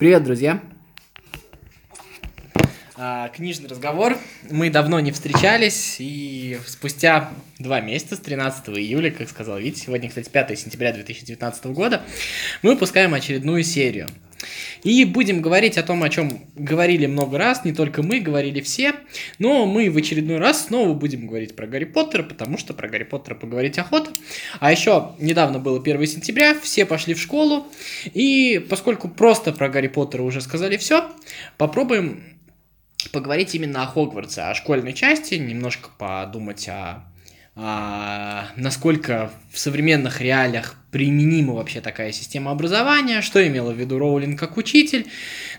Привет, друзья! А, книжный разговор. Мы давно не встречались, и спустя два месяца, с 13 июля, как сказал Витя, сегодня, кстати, 5 сентября 2019 года, мы выпускаем очередную серию – и будем говорить о том, о чем говорили много раз, не только мы, говорили все, но мы в очередной раз снова будем говорить про Гарри Поттера, потому что про Гарри Поттера поговорить охота. А еще недавно было 1 сентября, все пошли в школу, и поскольку просто про Гарри Поттера уже сказали все, попробуем поговорить именно о Хогвартсе, о школьной части, немножко подумать о насколько в современных реалиях применима вообще такая система образования, что имела в виду Роулинг как учитель,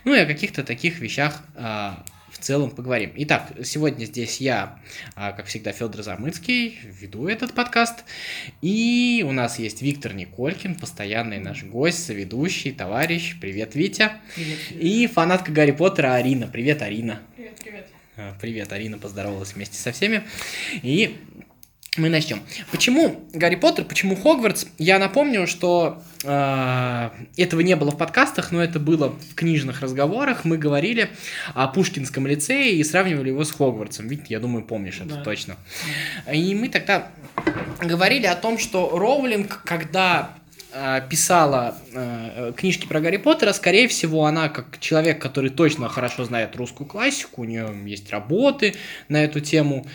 ну и о каких-то таких вещах а, в целом поговорим. Итак, сегодня здесь я, а, как всегда, Федор Замыцкий, веду этот подкаст, и у нас есть Виктор Николькин, постоянный наш гость, соведущий, товарищ. Привет, Витя. Привет, привет. И фанатка Гарри Поттера Арина. Привет, Арина. Привет, привет. Привет, Арина поздоровалась вместе со всеми. И мы начнем. Почему Гарри Поттер, почему Хогвартс? Я напомню, что э, этого не было в подкастах, но это было в книжных разговорах. Мы говорили о Пушкинском лицее и сравнивали его с Хогвартсом. Ведь, я думаю, помнишь это да. точно. И мы тогда говорили о том, что Роулинг, когда писала э, книжки про Гарри Поттера, скорее всего, она как человек, который точно хорошо знает русскую классику, у нее есть работы на эту тему,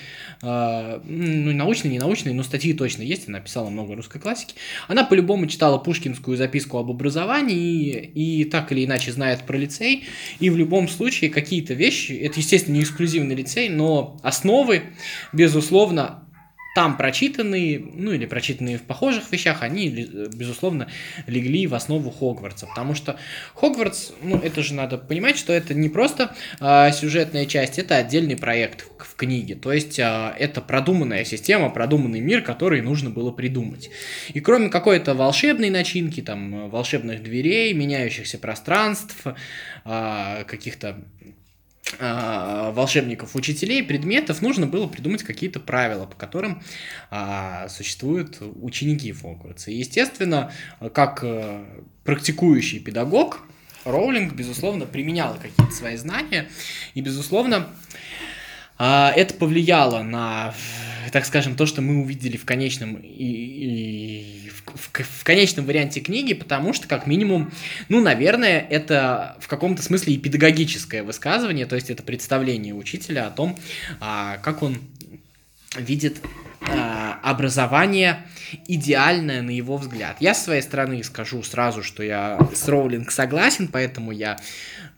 э, ну, научные, не научные, но статьи точно есть, она писала много русской классики. Она по-любому читала пушкинскую записку об образовании и, и так или иначе знает про лицей, и в любом случае какие-то вещи, это, естественно, не эксклюзивный лицей, но основы, безусловно, там прочитанные, ну или прочитанные в похожих вещах, они, безусловно, легли в основу Хогвартса. Потому что Хогвартс, ну это же надо понимать, что это не просто э, сюжетная часть, это отдельный проект в, в книге. То есть э, это продуманная система, продуманный мир, который нужно было придумать. И кроме какой-то волшебной начинки, там, волшебных дверей, меняющихся пространств, э, каких-то волшебников, учителей, предметов, нужно было придумать какие-то правила, по которым а, существуют ученики Хогвартса. И, естественно, как а, практикующий педагог, Роулинг, безусловно, применяла какие-то свои знания, и, безусловно, а, это повлияло на, так скажем, то, что мы увидели в конечном и, и в, в конечном варианте книги, потому что, как минимум, ну, наверное, это в каком-то смысле и педагогическое высказывание, то есть это представление учителя о том, а, как он видит а, образование идеальное на его взгляд. Я с своей стороны скажу сразу, что я с Роулинг согласен, поэтому я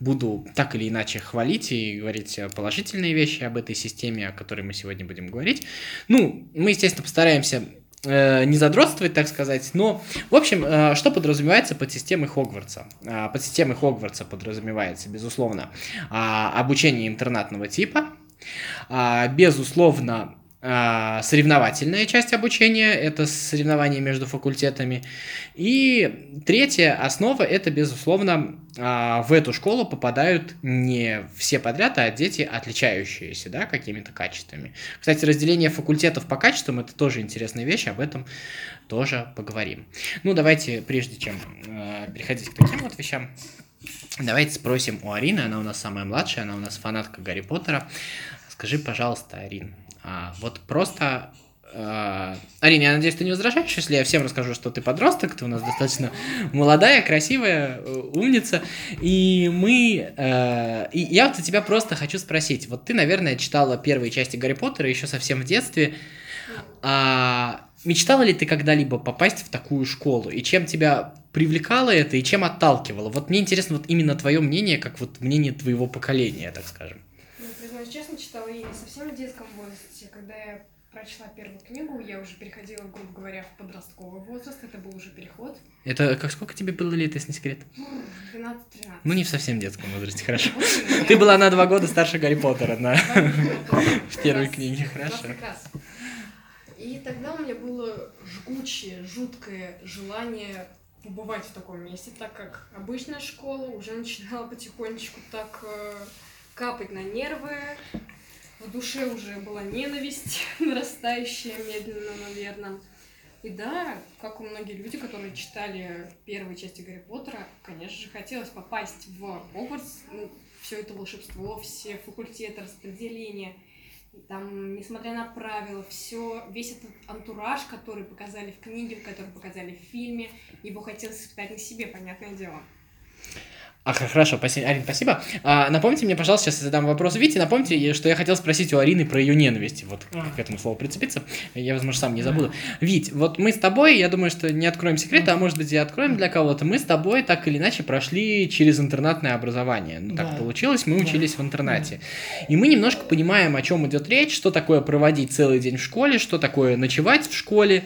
буду так или иначе хвалить и говорить положительные вещи об этой системе, о которой мы сегодня будем говорить. Ну, мы, естественно, постараемся э, не задротствовать, так сказать, но, в общем, э, что подразумевается под системой Хогвартса? Э, под системой Хогвартса подразумевается, безусловно, э, обучение интернатного типа, э, безусловно, а, соревновательная часть обучения, это соревнования между факультетами. И третья основа, это, безусловно, а, в эту школу попадают не все подряд, а дети, отличающиеся да, какими-то качествами. Кстати, разделение факультетов по качествам – это тоже интересная вещь, об этом тоже поговорим. Ну, давайте, прежде чем э, переходить к таким вот вещам, давайте спросим у Арины, она у нас самая младшая, она у нас фанатка Гарри Поттера. Скажи, пожалуйста, Арин, а, вот просто Uh, Арина, я надеюсь, ты не возражаешь, если я всем расскажу, что ты подросток, ты у нас достаточно молодая, красивая, э, умница, и мы... Uh, и я вот у тебя просто хочу спросить, вот ты, наверное, читала первые части Гарри Поттера еще совсем в детстве, а мечтала ли ты когда-либо попасть в такую школу, и чем тебя привлекало это, и чем отталкивало? Вот мне интересно вот именно твое мнение, как вот мнение твоего поколения, так скажем. Ну, признаюсь честно, читала я не совсем в детском возрасте, когда я прочла первую книгу, я уже переходила, грубо говоря, в подростковый возраст. Это был уже переход. Это как сколько тебе было лет, если не секрет? 12-13. Ну, не в совсем детском возрасте, хорошо. Ты была на два года старше Гарри Поттера на... в первой книге, хорошо. И тогда у меня было жгучее, жуткое желание побывать в таком месте, так как обычная школа уже начинала потихонечку так э, капать на нервы, в душе уже была ненависть, нарастающая медленно, наверное. И да, как у многих люди, которые читали первые части Гарри Поттера, конечно же, хотелось попасть в Хогвартс, ну, все это волшебство, все факультеты, распределения. Там, несмотря на правила, все, весь этот антураж, который показали в книге, который показали в фильме, его хотелось испытать на себе, понятное дело. А, хорошо, спасибо, Арин, спасибо. А, напомните мне, пожалуйста, сейчас я задам вопрос Вите, напомните, что я хотел спросить у Арины про ее ненависть, вот а. к этому слову прицепиться, я, возможно, сам не забуду. Вить, вот мы с тобой, я думаю, что не откроем секреты, а может быть и откроем для кого-то, мы с тобой так или иначе прошли через интернатное образование, ну так да. получилось, мы учились да. в интернате. И мы немножко понимаем, о чем идет речь, что такое проводить целый день в школе, что такое ночевать в школе.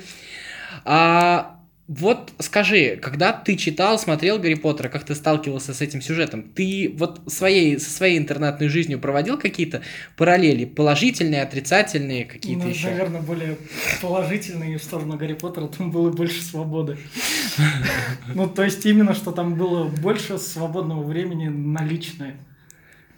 А вот скажи, когда ты читал, смотрел Гарри Поттера, как ты сталкивался с этим сюжетом, ты вот своей, со своей интернатной жизнью проводил какие-то параллели, положительные, отрицательные, какие-то ну, еще? Наверное, более положительные в сторону Гарри Поттера, там было больше свободы. Ну, то есть именно, что там было больше свободного времени на личное,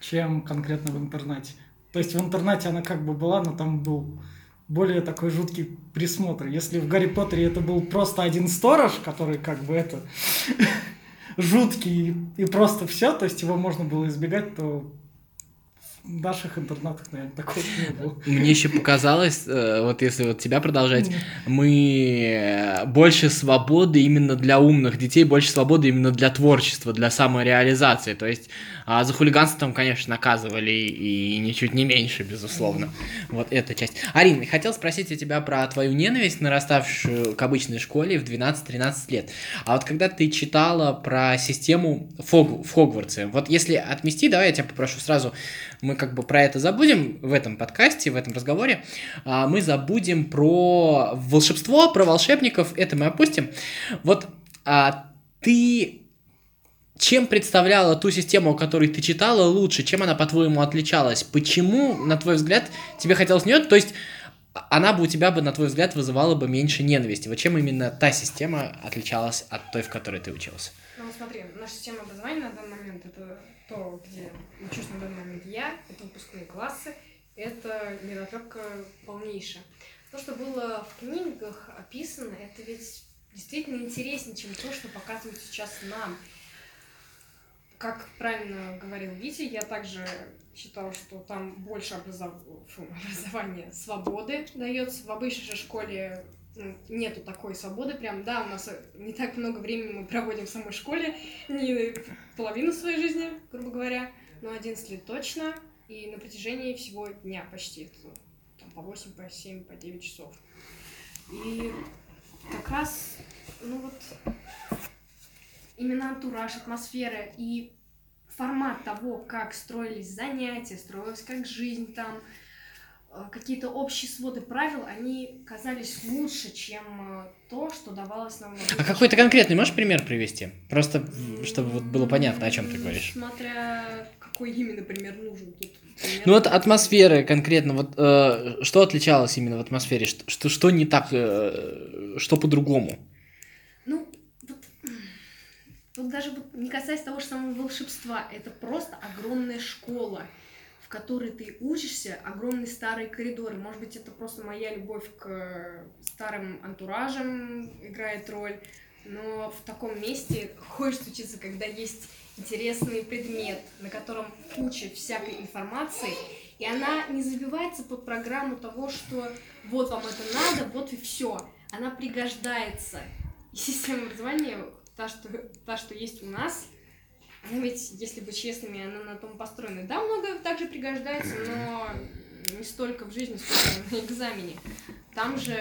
чем конкретно в интернате. То есть в интернате она как бы была, но там был более такой жуткий присмотр. Если в Гарри Поттере это был просто один сторож, который как бы это жуткий и просто все, то есть его можно было избегать, то в наших интернатах, наверное, такого не было. Мне еще показалось, э, вот если вот тебя продолжать, мы больше свободы именно для умных детей, больше свободы именно для творчества, для самореализации. То есть а за хулиганство там, конечно, наказывали и ничуть не меньше, безусловно. Вот эта часть. Арина, хотел спросить у тебя про твою ненависть, нараставшую к обычной школе в 12-13 лет. А вот когда ты читала про систему Фог... в Хогвартсе, вот если отмести, давай я тебя попрошу сразу, мы как бы про это забудем в этом подкасте, в этом разговоре, а мы забудем про волшебство, про волшебников, это мы опустим. Вот а, ты чем представляла ту систему, которую ты читала, лучше? Чем она, по-твоему, отличалась? Почему, на твой взгляд, тебе хотелось нее? То есть, она бы у тебя бы, на твой взгляд, вызывала бы меньше ненависти. Вот чем именно та система отличалась от той, в которой ты учился? Ну, смотри, наша система образования на данный момент, это то, где учусь на данный момент я, это выпускные классы, это недотребка полнейшая. То, что было в книгах описано, это ведь действительно интереснее, чем то, что показывают сейчас нам как правильно говорил Витя, я также считала, что там больше образов... Фу, образования свободы дается. В обычной же школе нету такой свободы. Прям, да, у нас не так много времени мы проводим в самой школе, не половину своей жизни, грубо говоря, но 11 лет точно, и на протяжении всего дня почти, там, по 8, по 7, по 9 часов. И как раз, ну вот, именно антураж, атмосфера и формат того, как строились занятия, строилась как жизнь там, э, какие-то общие своды правил, они казались лучше, чем э, то, что давалось нам. А какой-то конкретный можешь пример привести? Просто, чтобы вот было понятно, о чем ты говоришь. Смотря какой именно пример нужен тут. Пример... Ну вот атмосфера конкретно, вот э, что отличалось именно в атмосфере, что, что, что не так, э, что по-другому? Ну, даже вот не касаясь того же самого волшебства, это просто огромная школа, которой ты учишься, огромный старый коридор. Может быть, это просто моя любовь к старым антуражам играет роль, но в таком месте хочется учиться, когда есть интересный предмет, на котором куча всякой информации, и она не забивается под программу того, что вот вам это надо, вот и все. Она пригождается. И система образования та, что, та, что есть у нас, ведь, если быть честными, она на том построена. Да, много также пригождается, но не столько в жизни, сколько на экзамене. Там же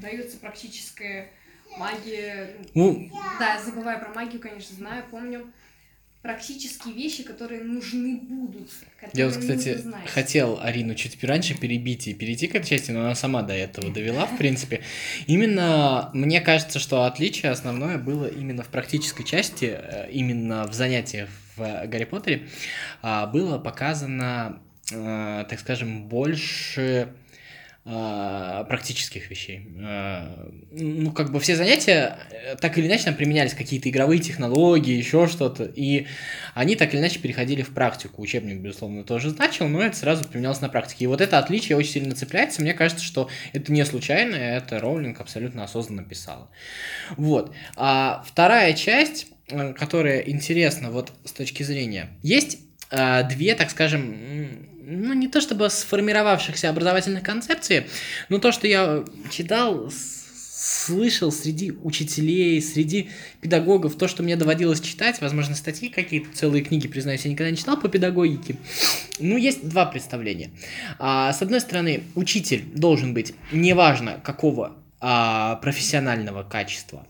дается практическая магия. Ну, да, забывая про магию, конечно, знаю, помню практические вещи, которые нужны будут. Я вот, кстати, хотел Арину чуть раньше перебить и перейти к этой части, но она сама до этого довела, в принципе. Именно мне кажется, что отличие основное было именно в практической части, э, именно в занятиях в Гарри Поттере, а, было показано, э, так скажем, больше практических вещей. Э, ну, как бы все занятия э, так или иначе там применялись какие-то игровые технологии, еще что-то, и они так или иначе переходили в практику. Учебник, безусловно, тоже значил, но это сразу применялось на практике. И вот это отличие очень сильно цепляется. Мне кажется, что это не случайно, это Роулинг абсолютно осознанно писала. Вот. А вторая часть, э, которая интересна вот с точки зрения... Есть две, так скажем, ну, не то чтобы сформировавшихся образовательных концепций, но то, что я читал, слышал среди учителей, среди педагогов, то, что мне доводилось читать, возможно, статьи какие-то, целые книги, признаюсь, я никогда не читал по педагогике. Ну, есть два представления. А, с одной стороны, учитель должен быть, неважно какого а, профессионального качества,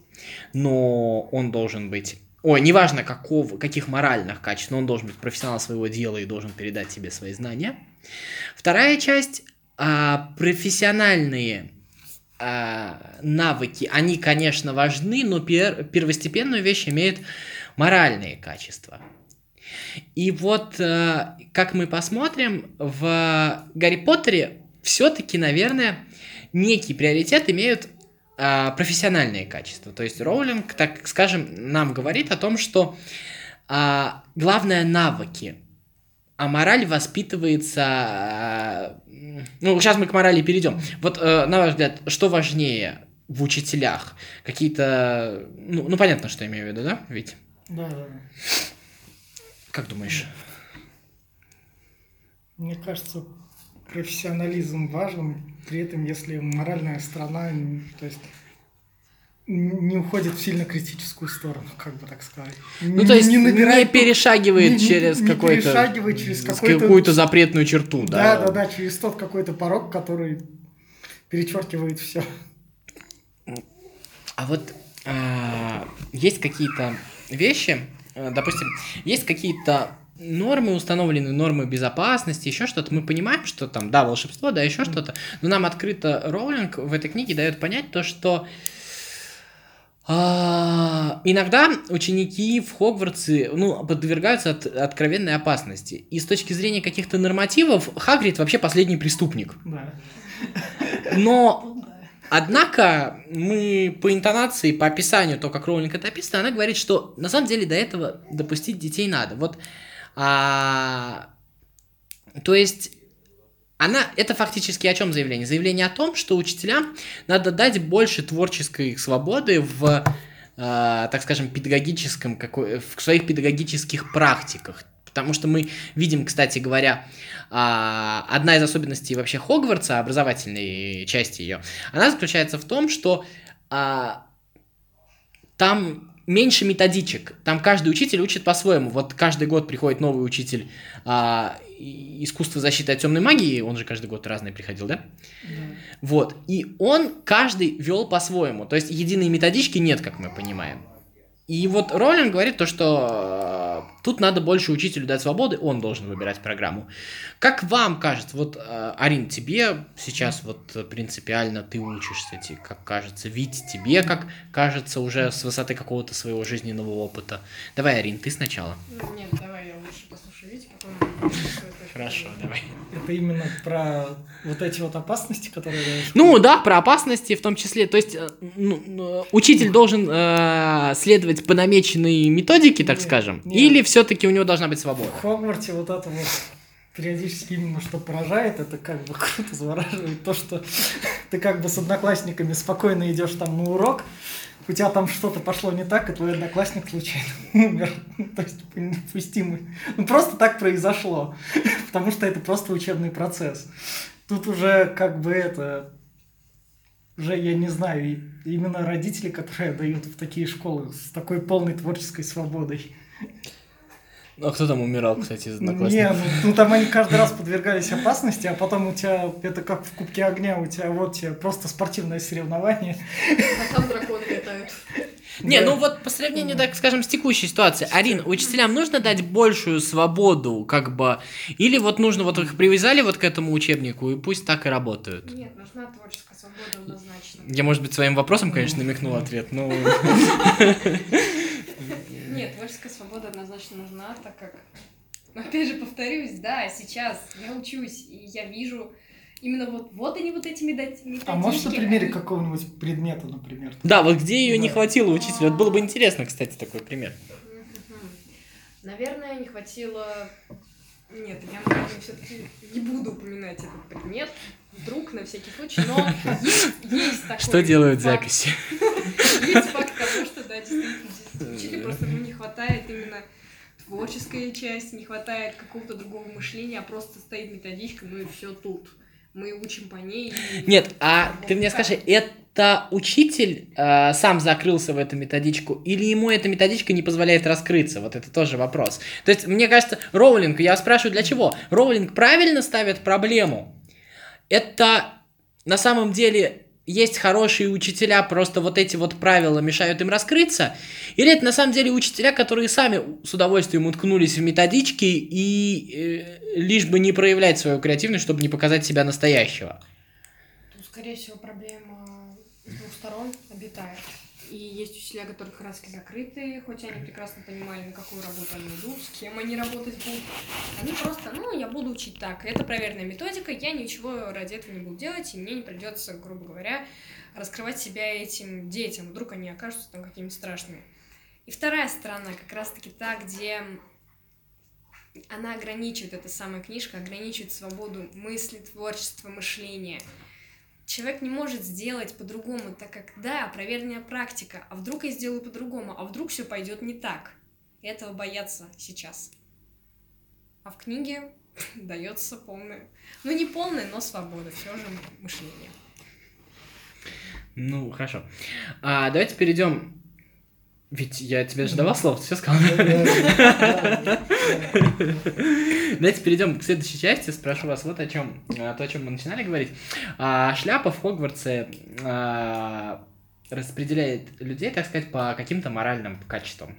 но он должен быть Ой, неважно какого, каких моральных качеств, но он должен быть профессионал своего дела и должен передать тебе свои знания. Вторая часть а, профессиональные а, навыки, они, конечно, важны, но пер, первостепенную вещь имеют моральные качества. И вот, а, как мы посмотрим, в Гарри Поттере все-таки, наверное, некий приоритет имеют а, профессиональные качества. То есть Роулинг, так скажем, нам говорит о том, что а, главное навыки, а мораль воспитывается... А, ну, сейчас мы к морали перейдем. Вот, а, на ваш взгляд, что важнее в учителях? Какие-то... Ну, ну, понятно, что я имею в виду, да? Ведь? Да, да. Как думаешь? Мне кажется, профессионализм важен, при этом если моральная сторона, то есть не уходит в сильно критическую сторону, как бы так сказать. Ну, то есть не, набирает, не перешагивает не, через какой-то... перешагивает через какой-то... какую-то запретную черту, да? Да, да, да, через тот какой-то порог, который перечеркивает все. А вот а, есть какие-то вещи, э, допустим, есть какие-то нормы установлены, нормы безопасности, еще что-то. Мы понимаем, что там, да, волшебство, да, еще что-то. Но нам открыто Роулинг в этой книге дает понять то, что а, иногда ученики в Хогвартсе ну, подвергаются от, откровенной опасности. И с точки зрения каких-то нормативов, Хагрид вообще последний преступник. Да. Но Однако мы по интонации, по описанию, то, как Роулинг это описано, она говорит, что на самом деле до этого допустить детей надо. Вот а, то есть она, это фактически о чем заявление? Заявление о том, что учителям надо дать больше творческой свободы в, э, так скажем, педагогическом, какой, в своих педагогических практиках. Потому что мы видим, кстати говоря, э, одна из особенностей вообще Хогвартса, образовательной части ее, она заключается в том, что э, там меньше методичек. Там каждый учитель учит по-своему. Вот каждый год приходит новый учитель а, искусства защиты от темной магии, он же каждый год разный приходил, да? Да. Вот. И он каждый вел по-своему. То есть единой методички нет, как мы понимаем. И вот Роллинг говорит то, что э, тут надо больше учителю дать свободы, он должен выбирать программу. Как вам кажется, вот, э, Арин, тебе сейчас вот принципиально ты учишься, тебе, как кажется, Вить, тебе как кажется уже с высоты какого-то своего жизненного опыта. Давай, Арин, ты сначала. Нет, давай я лучше послушаю Вить, потом... Хорошо, давай. Это именно про вот эти вот опасности, которые... Ну да, про опасности в том числе. То есть э, ну, ну, учитель должен э, следовать по намеченной методике, так нет, скажем, нет. или все-таки у него должна быть свобода? В Хогвартсе вот это вот периодически именно что поражает, это как бы круто завораживает то, что ты как бы с одноклассниками спокойно идешь там на урок, у тебя там что-то пошло не так, и твой одноклассник случайно умер. То есть недопустимый. Ну просто так произошло. Потому что это просто учебный процесс. Тут уже как бы это... Уже, я не знаю, именно родители, которые дают в такие школы с такой полной творческой свободой. А кто там умирал, кстати, из одноклассников? Не, ну, ну там они каждый раз подвергались опасности, а потом у тебя, это как в Кубке Огня, у тебя вот тебе просто спортивное соревнование. А там драконы летают. Не, ну вот по сравнению, так скажем, с текущей ситуацией, Арин, учителям нужно дать большую свободу, как бы, или вот нужно, вот их привязали вот к этому учебнику, и пусть так и работают? Нет, нужна творческая свобода однозначно. Я, может быть, своим вопросом, конечно, намекнул ответ, но... Творческая свобода однозначно нужна, так как, опять же, повторюсь, да, сейчас я учусь, и я вижу Именно вот, вот они вот эти методички. А можешь на примере какого-нибудь предмета, например? Да, вот где ее не Да. хватило учителю? Вот было бы интересно, кстати, такой пример. Наверное, не хватило... Нет, я, наверное, все-таки не буду упоминать этот предмет. Вдруг, на всякий случай, но есть, есть такой Что делают факт. записи? Есть факт того, что, да, действительно, учителю просто ну, не хватает именно творческой части, не хватает какого-то другого мышления, а просто стоит методичка, ну и все тут. Мы учим по ней. и- Нет, а Вот ты мне скажи, это учитель э, сам закрылся в эту методичку, или ему эта методичка не позволяет раскрыться? Вот это тоже вопрос. То есть, мне кажется, Роулинг, я спрашиваю, для чего? Роулинг правильно ставит проблему? Это на самом деле есть хорошие учителя, просто вот эти вот правила мешают им раскрыться? Или это на самом деле учителя, которые сами с удовольствием уткнулись в методички и э, лишь бы не проявлять свою креативность, чтобы не показать себя настоящего? Тут, скорее всего, проблема с двух сторон обитает. И есть учителя, которые как раз закрыты, хоть они прекрасно понимали, на какую работу они идут, с кем они работать будут. Они просто, ну, я буду учить так. Это проверенная методика, я ничего ради этого не буду делать, и мне не придется, грубо говоря, раскрывать себя этим детям. Вдруг они окажутся там какими-то страшными. И вторая сторона, как раз-таки та, где она ограничивает, эта самая книжка, ограничивает свободу мысли, творчества, мышления. Человек не может сделать по-другому, так как, да, проверенная практика, а вдруг я сделаю по-другому, а вдруг все пойдет не так. Этого боятся сейчас. А в книге дается полная, ну не полная, но свобода, все же мышление. Ну, хорошо. А, давайте перейдем. Ведь я тебе же давал слово, ты все сказал. Давайте перейдем к следующей части. Спрошу вас вот о чем. То, о чем мы начинали говорить. А, Шляпа в Хогвартсе а, распределяет людей, так сказать, по каким-то моральным качествам.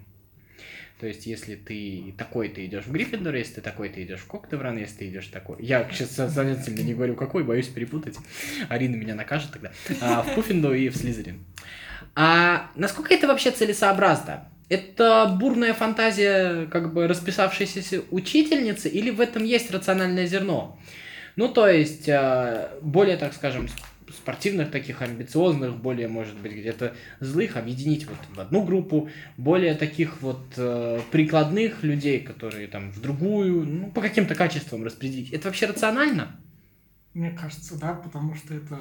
То есть, если ты такой, ты идешь в Гриффиндор, если ты такой, ты идешь в Коктевран, если ты идешь такой. Я сейчас сознательно не говорю какой, боюсь перепутать. Арина меня накажет тогда. А, в Пуффиндо и в Слизерин. А насколько это вообще целесообразно? Это бурная фантазия, как бы расписавшейся учительницы, или в этом есть рациональное зерно? Ну, то есть, э, более, так скажем, спортивных таких, амбициозных, более, может быть, где-то злых, объединить вот в одну группу, более таких вот э, прикладных людей, которые там в другую, ну, по каким-то качествам распределить. Это вообще рационально? Мне кажется, да, потому что это...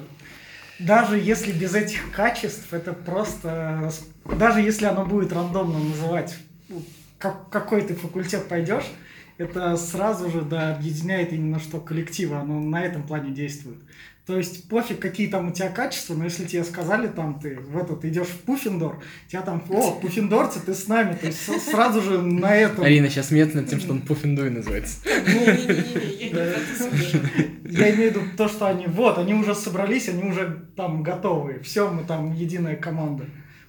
Даже если без этих качеств, это просто... рас- Даже если оно будет рандомно называть, ну, как, какой ты факультет пойдешь, это сразу же, да, объединяет именно что коллектива, оно на этом плане действует. То есть пофиг, какие там у тебя качества, но если тебе сказали, там, ты в этот идешь в Пуффиндор, тебя там, о, пуффиндорцы, ты с нами, то есть сразу же на этом... Арина сейчас смеется над тем, что он Пуффиндуй называется. Я имею в виду то, что они, вот, они уже собрались, они уже там готовы. Все, мы там единая команда.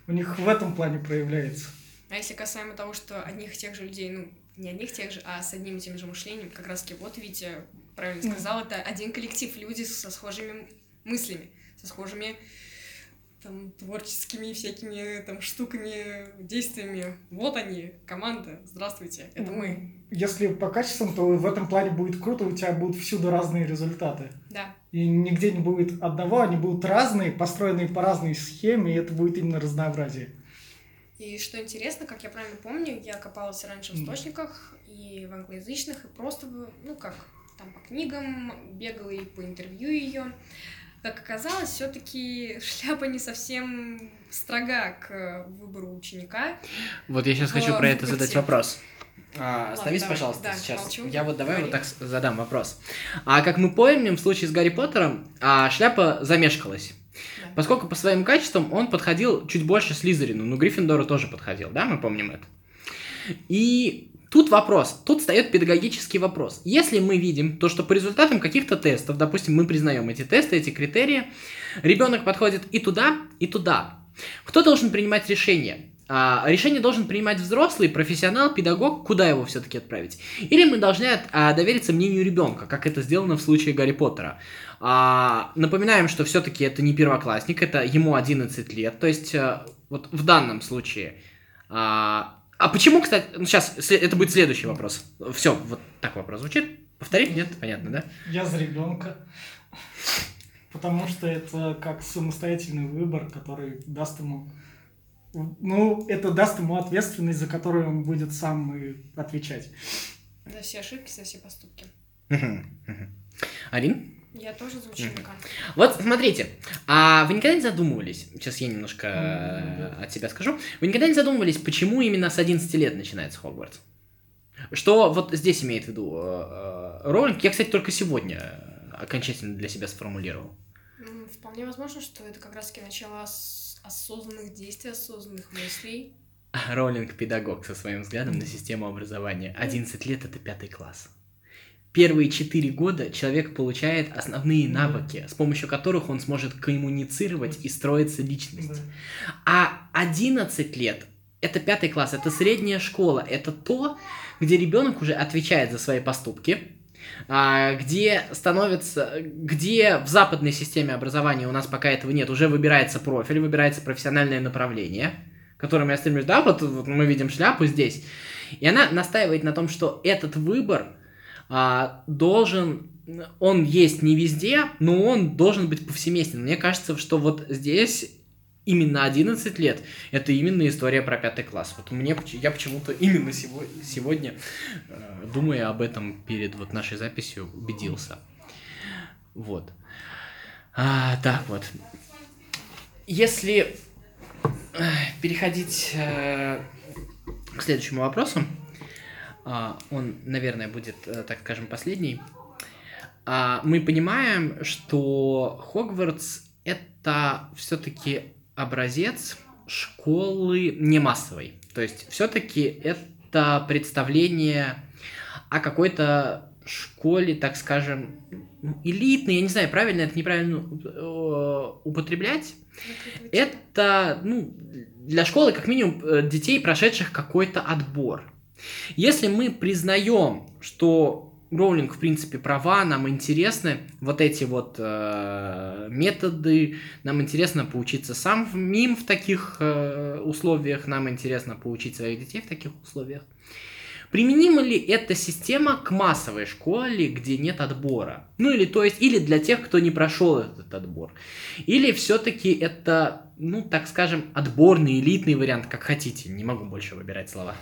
У них в этом плане проявляется. А если касаемо того, что одних и тех же людей, ну, не одних тех же, а с одним и тем же мышлением, как раз таки, вот Витя правильно Ну. сказал, это один коллектив, люди со схожими мыслями, со схожими там, творческими всякими там штуками, действиями. Вот они, команда, здравствуйте, это мы. Если по качествам, то в этом плане будет круто, у тебя будут всюду разные результаты. Да. И нигде не будет одного, они будут разные, построенные по разной схеме, и это будет именно разнообразие. И что интересно, как я правильно помню, я копалась раньше в источниках и в англоязычных, и просто, ну как, там по книгам бегала и по интервью ее. Как оказалось, все-таки шляпа не совсем строга к выбору ученика. Вот я сейчас В хочу про это факультете. задать вопрос. А, остановись, давай. пожалуйста, Да, сейчас. молчу. Я вот давай Говори. вот так задам вопрос. А как мы помним, в случае с Гарри Поттером а, шляпа замешкалась. Поскольку по своим качествам он подходил чуть больше Слизерину, но Гриффиндору тоже подходил, да, мы помним это. И тут вопрос, тут встает педагогический вопрос. Если мы видим то, что по результатам каких-то тестов, допустим, мы признаем эти тесты, эти критерии, ребенок подходит и туда, и туда, кто должен принимать решение? А, решение должен принимать взрослый, профессионал, педагог, куда его все-таки отправить. Или мы должны от- а, довериться мнению ребенка, как это сделано в случае Гарри Поттера. А, напоминаем, что все-таки это не первоклассник, это ему 11 лет. То есть, а, вот в данном случае. А, а почему, кстати, ну, сейчас это будет следующий вопрос. Все, вот так вопрос звучит. Повторить? Нет? Понятно, да? Я за ребенка. Потому что это как самостоятельный выбор, который даст ему... Ну, это даст ему ответственность, за которую он будет сам и отвечать. За все ошибки, за все поступки. Арин? Я тоже за ученика. Вот смотрите, а вы никогда не задумывались, сейчас я немножко э, от себя скажу, вы никогда не задумывались, почему именно с 11 лет начинается Хогвартс? Что вот здесь имеет в виду э, э, Роулинг? Я, кстати, только сегодня окончательно для себя сформулировал. Вполне возможно, что это как раз-таки начало ос- осознанных действий, осознанных мыслей. Роулинг педагог со своим взглядом на систему образования. 11 лет это пятый класс. Первые 4 года человек получает основные навыки, с помощью которых он сможет коммуницировать и строиться личность. А 11 лет это пятый класс, это средняя школа, это то, где ребенок уже отвечает за свои поступки, где становится, где в западной системе образования у нас пока этого нет, уже выбирается профиль, выбирается профессиональное направление, к которому я стремлюсь, да, вот, вот мы видим шляпу здесь, и она настаивает на том, что этот выбор а, должен, он есть не везде, но он должен быть повсеместен. Мне кажется, что вот здесь именно 11 лет, это именно история про пятый класс. Вот мне, я почему-то именно сего- сегодня, э, думая об этом перед вот нашей записью, убедился. Вот. А, так вот. Если э, переходить э, к следующему вопросу, а, он, наверное, будет, э, так скажем, последний. А, Мы понимаем, что Хогвартс это все-таки образец школы не массовой. То есть все-таки это представление о какой-то школе, так скажем, элитной, я не знаю, правильно это неправильно э, употреблять. Это, ну, для школы, как минимум, э, детей, прошедших какой-то отбор. Если мы признаем, что Роулинг, в принципе, права, нам интересны вот эти вот э, методы, нам интересно поучиться самим в таких э, условиях, нам интересно поучить своих детей в таких условиях. Применима ли эта система к массовой школе, где нет отбора? Ну или то есть, или для тех, кто не прошел этот отбор? Или все-таки это, ну так скажем, отборный, элитный вариант, как хотите, не могу больше выбирать слова.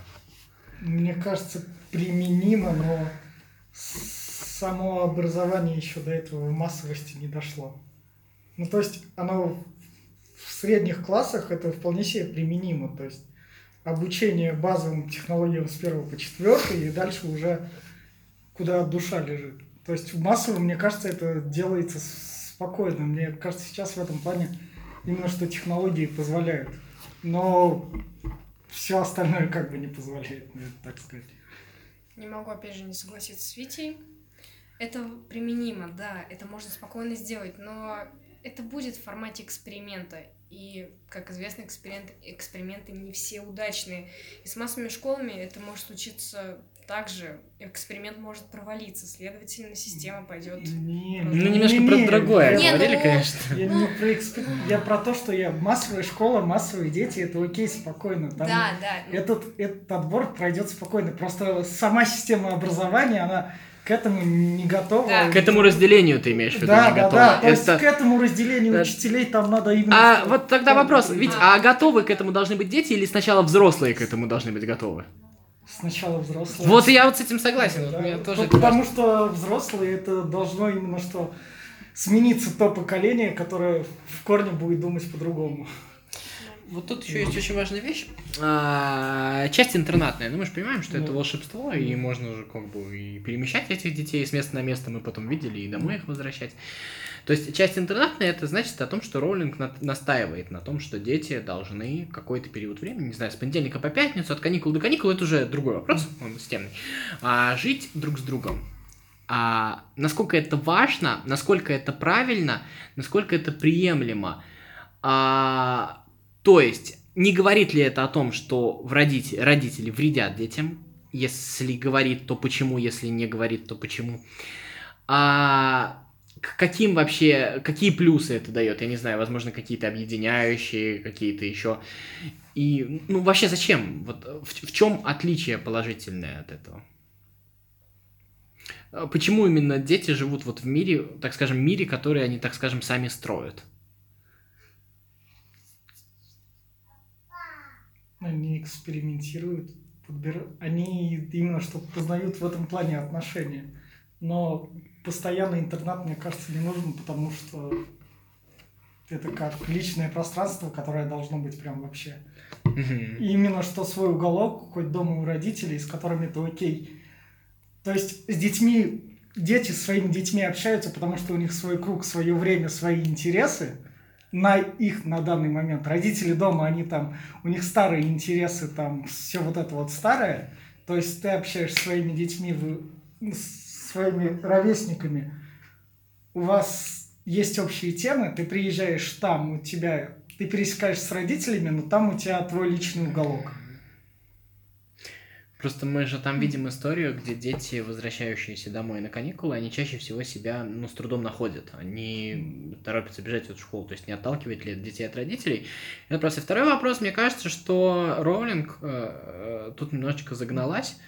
Мне кажется, применимо, но само образование еще до этого в массовости не дошло. Ну, то есть оно в средних классах это вполне себе применимо. То есть обучение базовым технологиям с первого по четвертый и дальше уже куда душа лежит. То есть в массовом, мне кажется, это делается спокойно. Мне кажется, сейчас в этом плане именно что технологии позволяют. Но все остальное как бы не позволяет, так сказать. Не могу, опять же, не согласиться с Витей. Это применимо, да, это можно спокойно сделать, но это будет в формате эксперимента. И, как известно, эксперимент, эксперименты не все удачные. И с массовыми школами это может случиться также. Эксперимент может провалиться, следовательно, система пойдет. Не, Ну, Ну, не- немножко не- про не, другое Не, ну- говорили, конечно. Я не про экспер- я про то, что я массовая школа, массовые дети, это окей, спокойно. Там Да, да. ну, этот, этот отбор пройдет спокойно. Просто сама система образования, она к этому не готова. Да. К этому разделению ты имеешь в виду, Да, не да, готова. да. То есть Это- к этому разделению Да. учителей там надо именно... А вот тогда вопрос, ведь А. а готовы к этому должны быть дети или сначала взрослые к этому должны быть готовы? Сначала взрослые. Вот я вот с этим согласен. Да, вот тоже это Потому важно. что взрослые это должно именно что смениться то поколение, которое в корне будет думать по-другому. Вот тут еще есть очень важная вещь. А, часть интернатная. Ну, мы же понимаем, что это волшебство, и можно же как бы и перемещать этих детей с места на место, мы потом видели, и домой их возвращать. То есть часть интернатная, это значит о том, что Роулинг на- настаивает на том, что дети должны какой-то период времени, не знаю, с понедельника по пятницу, от каникул до каникул, это уже другой вопрос, он системный, а, жить друг с другом. А насколько это важно, насколько это правильно, насколько это приемлемо. А, то есть, не говорит ли это о том, что в родители, родители вредят детям? Если говорит, то почему? Если не говорит, то почему? А к каким вообще, какие плюсы это дает? Я не знаю, возможно, какие-то объединяющие, какие-то еще. И, ну, вообще зачем? Вот в, в чем отличие положительное от этого? э, почему именно дети живут вот в мире, так скажем, мире, который они, так скажем, сами строят? Они экспериментируют, подбир... они именно что познают в этом плане отношения. Но постоянный интернат, мне кажется, не нужен, потому что это как личное пространство, которое должно быть прям вообще. И именно что свой уголок, хоть дома у родителей, с которыми это окей. То есть с детьми, дети с своими детьми общаются, потому что у них свой круг, свое время, свои интересы на их на данный момент. Родители дома, они там, у них старые интересы, там все вот это вот старое. То есть ты общаешься с своими детьми, вы, с своими ровесниками, у вас есть общие темы, ты приезжаешь там, у тебя, ты пересекаешься с родителями, но там у тебя твой личный уголок. Просто мы же там видим историю, где дети, возвращающиеся домой на каникулы, они чаще всего себя, ну, с трудом находят. Они торопятся бежать от школы, то есть не отталкивает ли детей от родителей. Это просто второй вопрос. Мне кажется, что Роулинг э, э, тут немножечко загналась.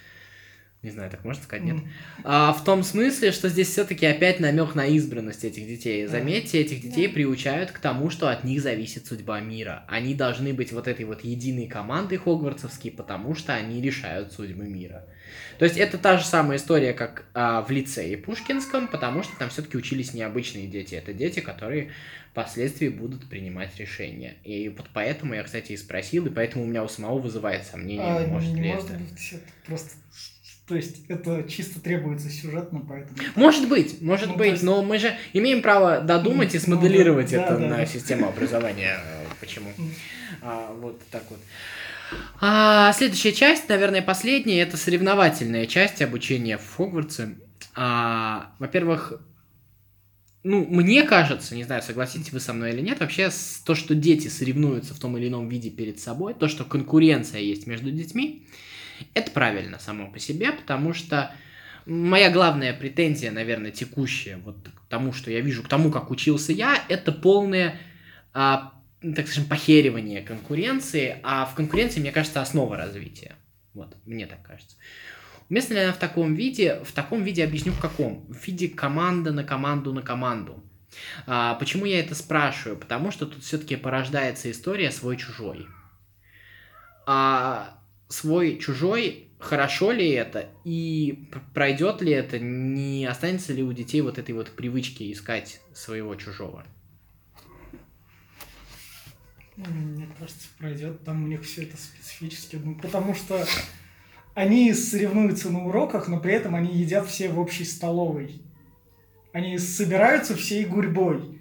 Не знаю, так можно сказать, нет. А, в том смысле, что здесь все-таки опять намек на избранность этих детей. Заметьте, этих детей Да. приучают к тому, что от них зависит судьба мира. Они должны быть вот этой вот единой командой хогвартсовской, потому что они решают судьбы мира. То есть это та же самая история, как а, в лицее Пушкинском, потому что там все-таки учились необычные дети. Это дети, которые впоследствии будут принимать решения. И вот поэтому я, кстати, и спросил, и поэтому у меня у самого вызывает сомнение, А, может не ли может это. быть, это просто... То есть это чисто требуется сюжетно, поэтому... Может быть, может Ну, быть, есть- но мы же имеем право додумать и Ну, смоделировать да, это да, на да. систему образования. э, Почему? А, вот так вот. А, следующая часть, наверное, последняя, это соревновательная часть обучения в Хогвартсе. А, во-первых, ну, мне кажется, не знаю, согласитесь вы со мной или нет, вообще то, что дети соревнуются в том или ином виде перед собой, то, что конкуренция есть между детьми, это правильно само по себе, потому что моя главная претензия, наверное, текущая вот к тому, что я вижу, к тому, как учился я, это полное, а, так скажем, похеривание конкуренции, а в конкуренции, мне кажется, основа развития. Вот, мне так кажется. Уместно ли она в таком виде? В таком виде объясню в каком. В виде команда на команду на команду. А, почему я это спрашиваю? Потому что тут все-таки порождается история свой-чужой. А свой-чужой, хорошо ли это? И пройдет ли это? Не останется ли у детей вот этой вот привычки искать своего чужого? Мне кажется, пройдет, там у них все это специфически. Ну, потому что они соревнуются на уроках, но при этом они едят все в общей столовой. Они собираются всей гурьбой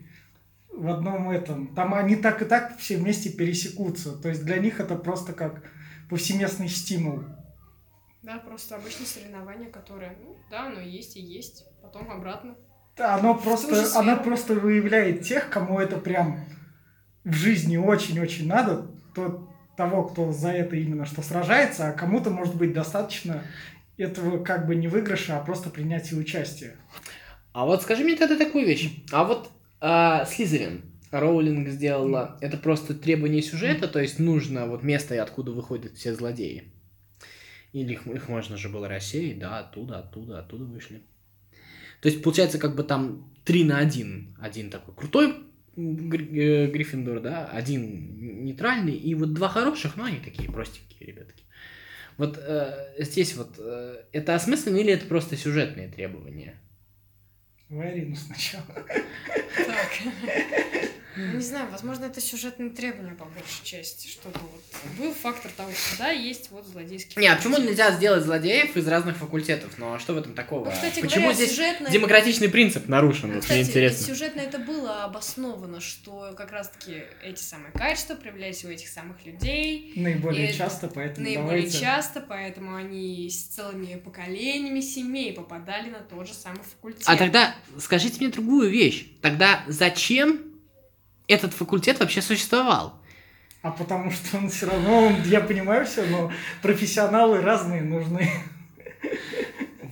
в одном этом. Там они так и так все вместе пересекутся. То есть для них это просто как повсеместный стимул. Да, просто обычное соревнование, которое, ну, да, оно есть и есть, потом обратно. Да, Оно просто, оно просто выявляет тех, кому это прям в жизни очень-очень надо, то того, кто за это именно что сражается, а кому-то может быть достаточно этого как бы не выигрыша, а просто принятия участия. А вот скажи мне тогда такую вещь. А вот а, Слизерин Роулинг сделала, это просто требование сюжета, то есть нужно вот место, откуда выходят все злодеи. Или их, их можно же было рассеять, да, оттуда, оттуда, оттуда вышли. То есть получается как бы там три на один. Один такой крутой Гри- э, Гриффиндор, да, один нейтральный, и вот два хороших, но они такие простенькие ребятки. Вот э, здесь вот э, это осмысленно или это просто сюжетные требования? Давай Арину сначала. Так. Не знаю, возможно, это сюжетные требования по большей части, чтобы вот был фактор того, что да, есть вот злодейский. Не, а почему нельзя сделать злодеев из разных факультетов? Ну а что в этом такого? Ну, кстати почему говоря, здесь сюжетно... демократичный принцип нарушен? Ну, Вот кстати, мне интересно. сюжетно это было обосновано, что как раз-таки эти самые качества проявлялись у этих самых людей Наиболее И часто, поэтому наиболее давайте... часто, поэтому они с целыми поколениями семей попадали на тот же самый факультет. А тогда скажите мне другую вещь. Тогда зачем этот факультет вообще существовал? А потому что он все равно, он- я понимаю все, но профессионалы разные нужны.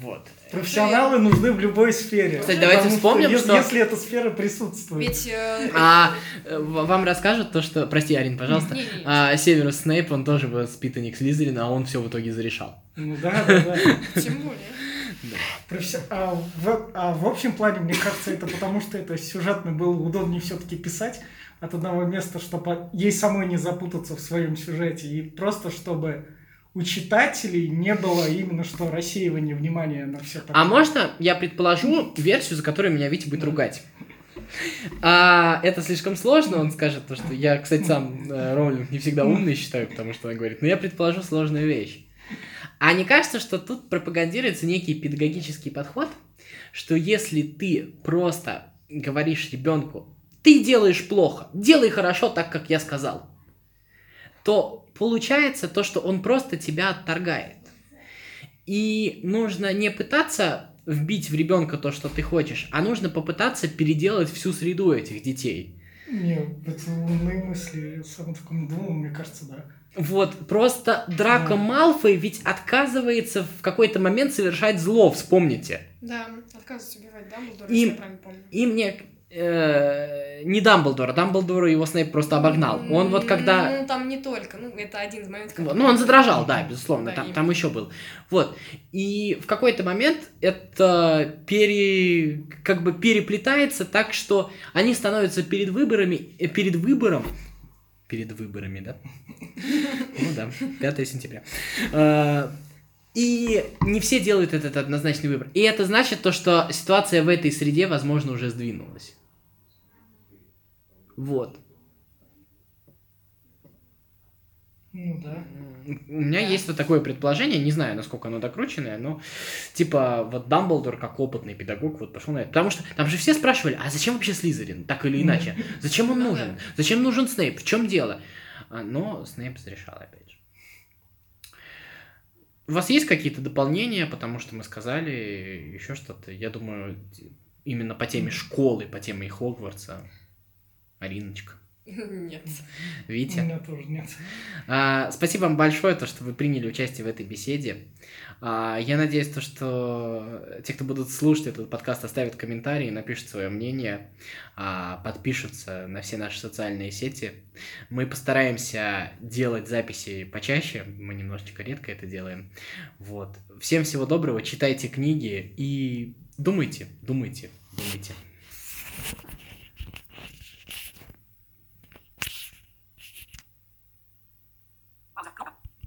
Вот. Профессионалы нужны в любой сфере. Кстати, давайте вспомним, если, что- Если эта сфера присутствует. Ведь... э, А э, вам расскажут то, что... Прости, Арин, пожалуйста. Не-не-не. А, Северус Снейп, он тоже воспитанник Слизерина, а он все в итоге зарешал. Ну да, да, да. Тем более. Всё- а, в, а в общем плане, мне кажется, это потому, что это сюжетно было удобнее все-таки писать от одного места, чтобы ей самой не запутаться в своем сюжете, и просто чтобы у читателей не было именно что рассеивания внимания на все А можно я предположу версию, за которую меня Витя будет ругать? А, это слишком сложно, он скажет, то, что я, кстати, сам э, Роулинг не всегда умный считаю, потому что он говорит, но я предположу сложную вещь. А не кажется, что тут пропагандируется некий педагогический подход, что если ты просто говоришь ребенку, ты делаешь плохо, делай хорошо так, как я сказал, то получается то, что он просто тебя отторгает. И нужно не пытаться вбить в ребенка то, что ты хочешь, а нужно попытаться переделать всю среду этих детей. Не, это умные мысли, сам таком думал, мне кажется, да. Вот, просто Драко Да. Малфой ведь отказывается в какой-то момент совершать зло, вспомните. Да, отказывается убивать Дамблдора, Им- если я правильно помню. И мне... э, не Дамблдора, Дамблдора его Снейп просто обогнал. Он вот когда... Ну, там не только, ну, это один из моментов, когда- Ну, он задрожал, да, безусловно, Да, там, именно. там еще был. Вот. И в какой-то момент это пере... как бы переплетается так, что они становятся перед выборами, э, перед выбором, перед выборами, да? Ну да, 5 сентября. Э, И не все делают этот однозначный выбор. И это значит то, что ситуация в этой среде, возможно, уже сдвинулась. Вот. Ну да. У меня Да. есть вот такое предположение, не знаю, насколько оно докрученное, но типа вот Дамблдор как опытный педагог вот пошел на это. Потому что там же все спрашивали, а зачем вообще Слизерин, так или иначе? Зачем он Ну нужен? Зачем нужен Снейп? В чем дело? А, Но Снейп зарешал опять же. У вас есть какие-то дополнения, потому что мы сказали еще что-то? Я думаю, именно по теме школы, по теме Хогвартса. Ариночка, Нет. У Витя. меня тоже нет. А, спасибо вам большое, то, что вы приняли участие в этой беседе. А, я надеюсь, то, что те, кто будут слушать этот подкаст, оставят комментарии, напишут свое мнение, а, подпишутся на все наши социальные сети. Мы постараемся делать записи почаще, мы немножечко редко это делаем. Вот. Всем всего доброго, читайте книги и думайте, думайте, думайте.